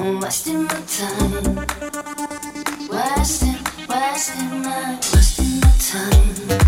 I'm wasting my time. Wasting, wasting my, wasting my time.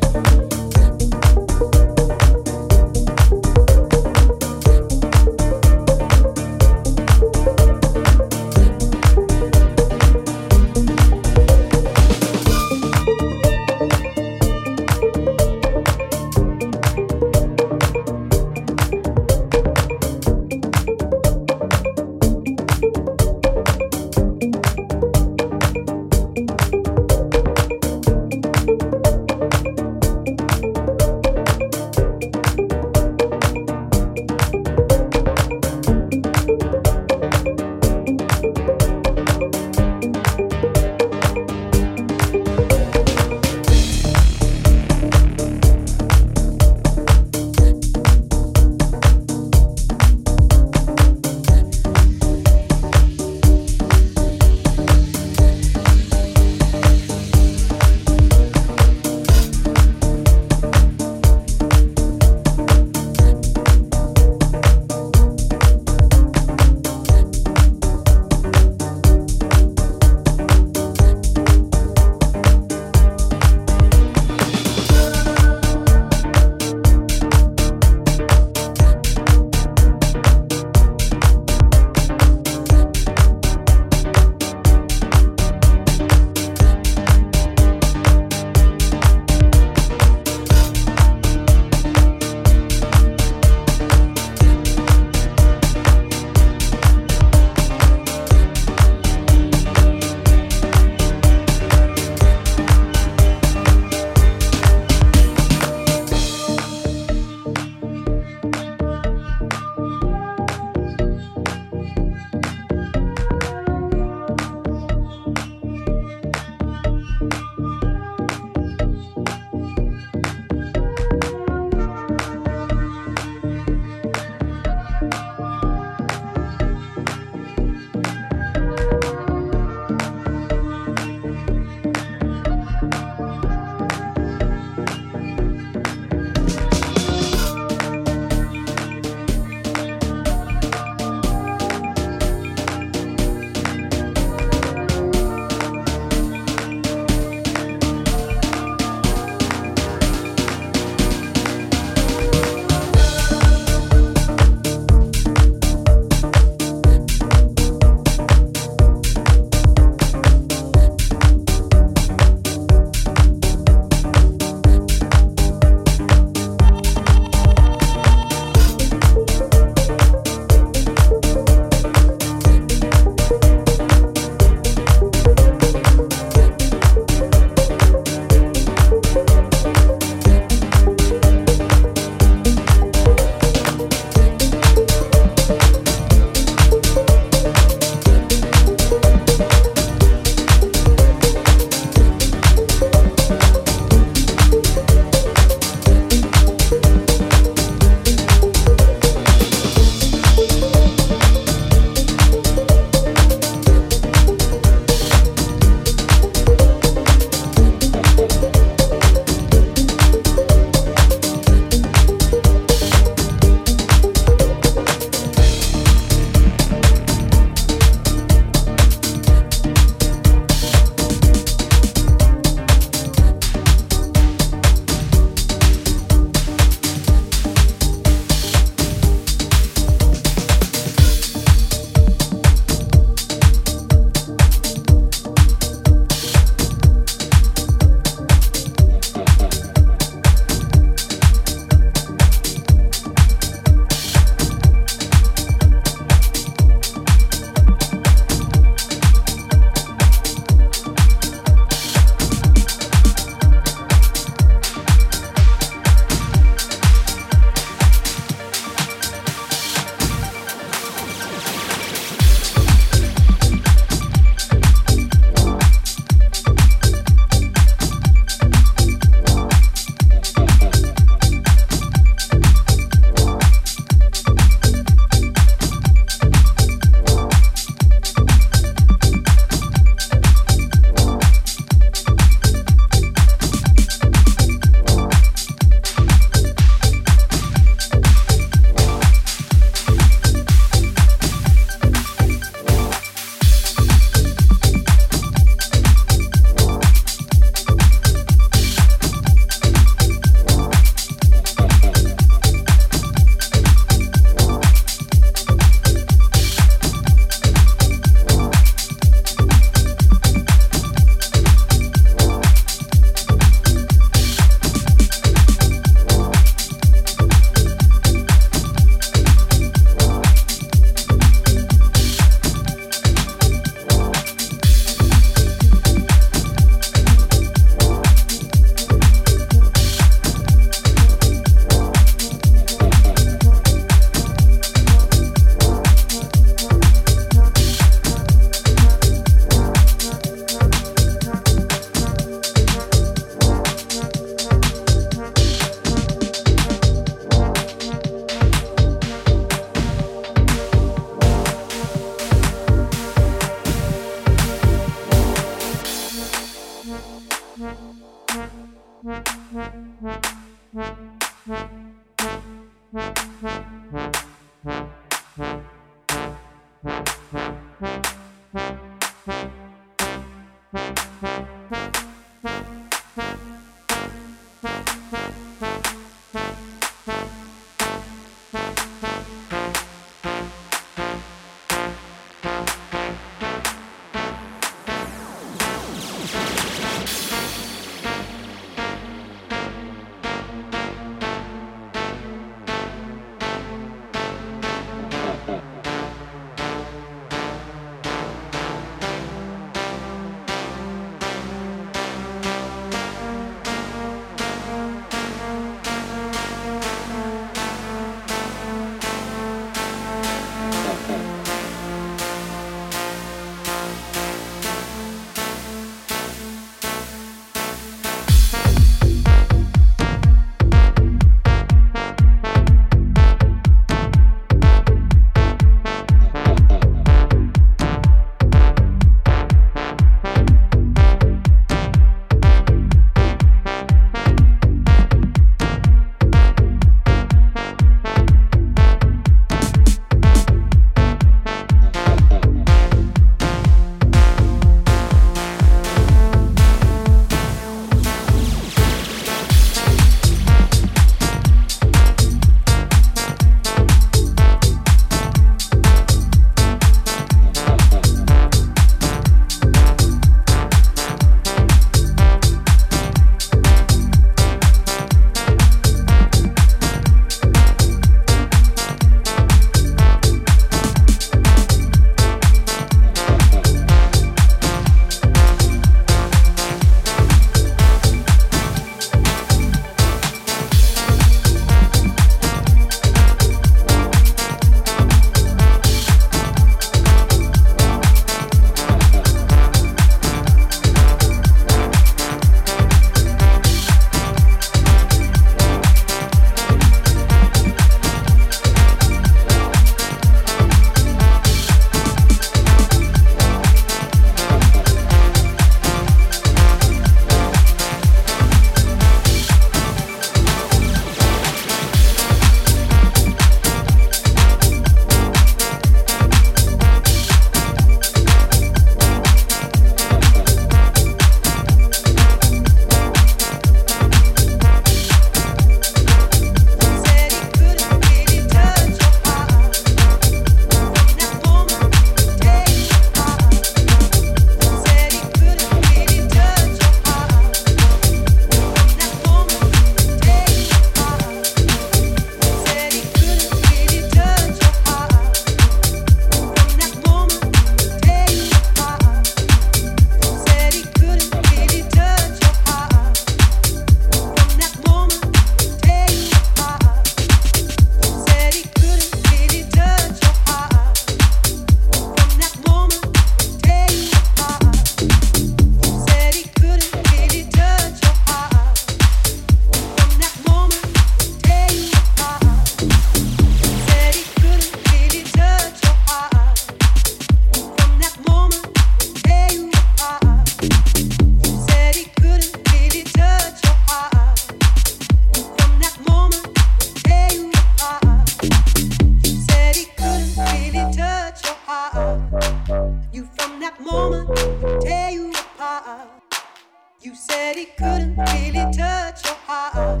Said he couldn't really touch your heart.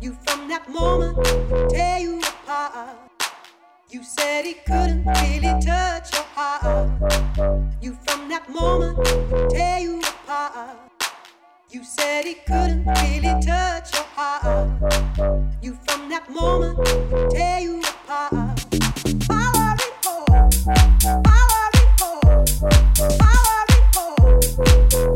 You from that moment tear you apart. You said he couldn't really touch your heart. You from that moment tear you apart. You said he couldn't really touch your heart. You from that moment tear you apart. Power report. Power report. Power report.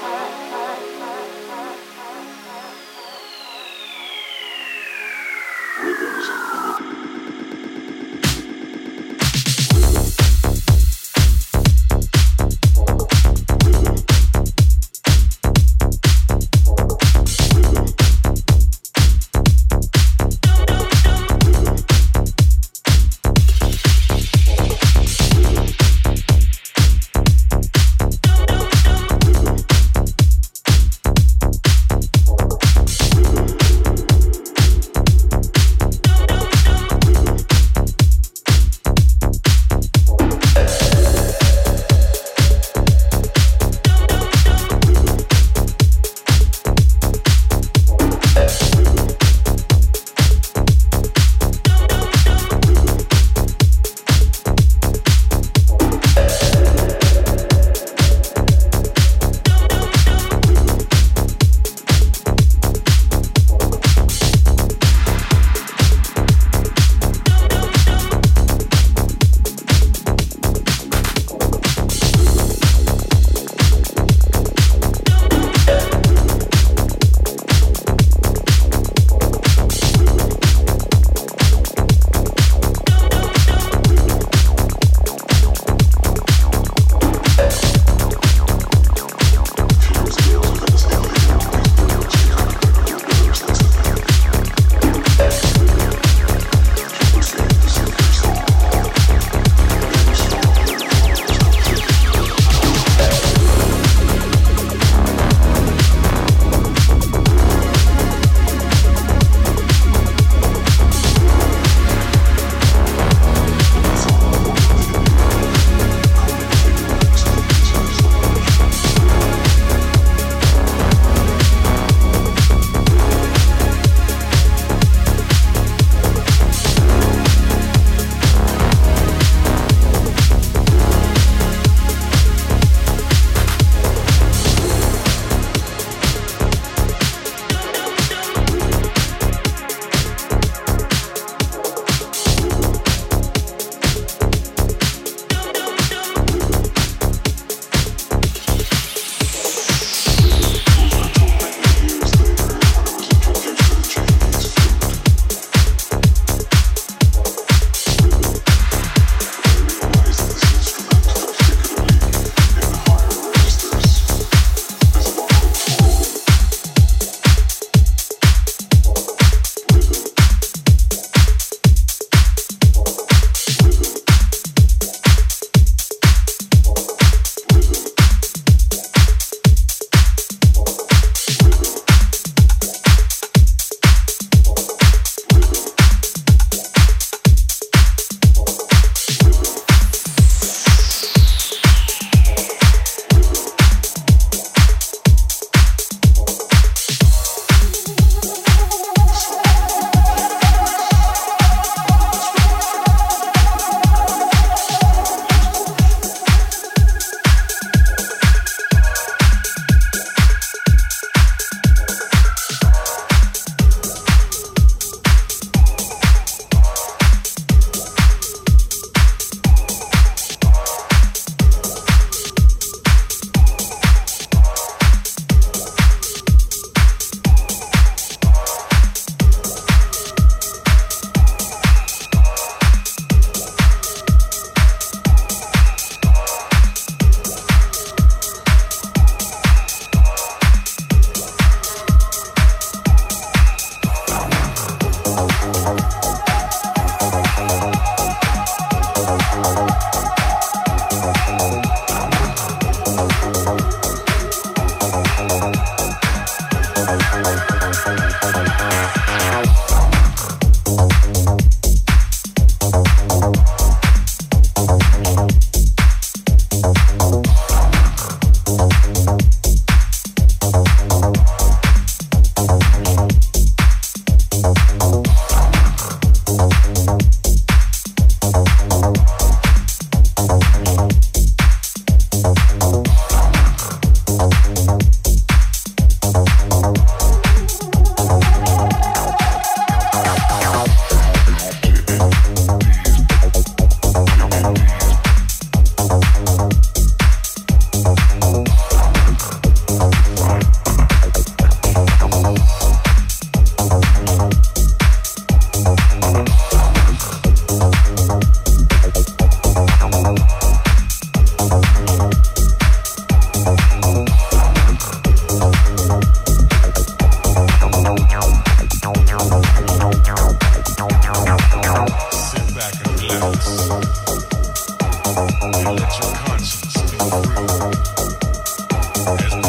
let your conscience be free.